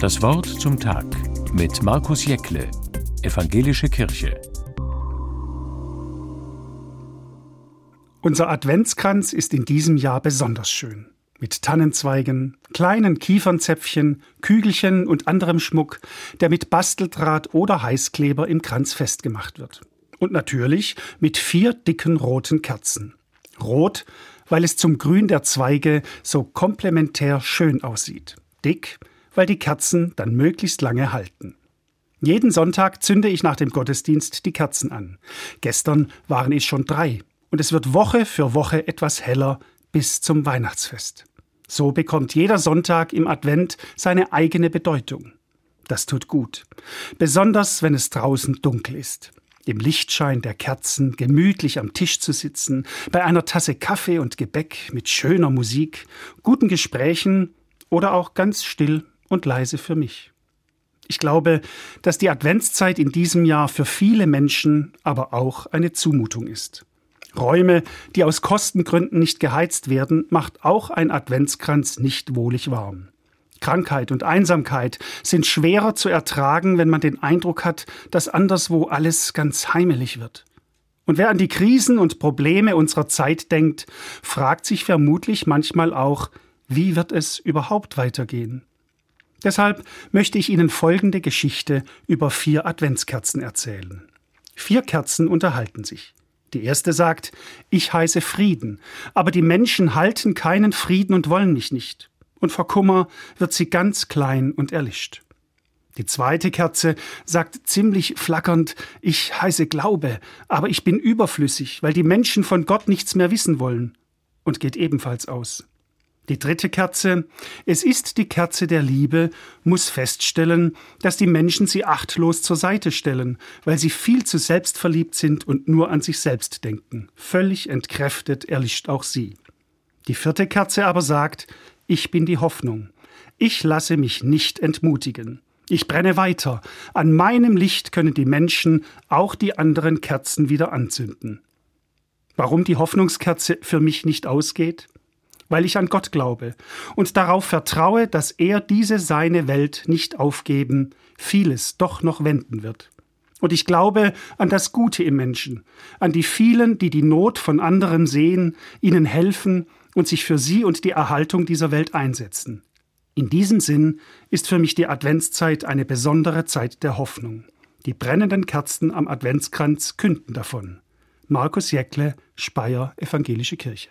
Das Wort zum Tag mit Markus Jäckle, Evangelische Kirche. Unser Adventskranz ist in diesem Jahr besonders schön. Mit Tannenzweigen, kleinen Kiefernzäpfchen, Kügelchen und anderem Schmuck, der mit Basteldraht oder Heißkleber im Kranz festgemacht wird. Und natürlich mit vier dicken roten Kerzen. Rot, weil es zum Grün der Zweige so komplementär schön aussieht. Dick, weil die Kerzen dann möglichst lange halten. Jeden Sonntag zünde ich nach dem Gottesdienst die Kerzen an. Gestern waren es schon drei. Und es wird Woche für Woche etwas heller bis zum Weihnachtsfest. So bekommt jeder Sonntag im Advent seine eigene Bedeutung. Das tut gut. Besonders wenn es draußen dunkel ist im Lichtschein der Kerzen gemütlich am Tisch zu sitzen, bei einer Tasse Kaffee und Gebäck mit schöner Musik, guten Gesprächen oder auch ganz still und leise für mich. Ich glaube, dass die Adventszeit in diesem Jahr für viele Menschen aber auch eine Zumutung ist. Räume, die aus Kostengründen nicht geheizt werden, macht auch ein Adventskranz nicht wohlig warm. Krankheit und Einsamkeit sind schwerer zu ertragen, wenn man den Eindruck hat, dass anderswo alles ganz heimelig wird. Und wer an die Krisen und Probleme unserer Zeit denkt, fragt sich vermutlich manchmal auch, wie wird es überhaupt weitergehen? Deshalb möchte ich Ihnen folgende Geschichte über vier Adventskerzen erzählen. Vier Kerzen unterhalten sich. Die erste sagt, ich heiße Frieden, aber die Menschen halten keinen Frieden und wollen mich nicht und vor Kummer wird sie ganz klein und erlischt. Die zweite Kerze sagt ziemlich flackernd, ich heiße Glaube, aber ich bin überflüssig, weil die Menschen von Gott nichts mehr wissen wollen, und geht ebenfalls aus. Die dritte Kerze, es ist die Kerze der Liebe, muss feststellen, dass die Menschen sie achtlos zur Seite stellen, weil sie viel zu selbstverliebt sind und nur an sich selbst denken. Völlig entkräftet erlischt auch sie. Die vierte Kerze aber sagt, ich bin die Hoffnung. Ich lasse mich nicht entmutigen. Ich brenne weiter. An meinem Licht können die Menschen auch die anderen Kerzen wieder anzünden. Warum die Hoffnungskerze für mich nicht ausgeht? Weil ich an Gott glaube und darauf vertraue, dass er diese seine Welt nicht aufgeben, vieles doch noch wenden wird. Und ich glaube an das Gute im Menschen, an die vielen, die die Not von anderen sehen, ihnen helfen und sich für sie und die Erhaltung dieser Welt einsetzen. In diesem Sinn ist für mich die Adventszeit eine besondere Zeit der Hoffnung. Die brennenden Kerzen am Adventskranz künden davon. Markus Jäckle, Speyer Evangelische Kirche.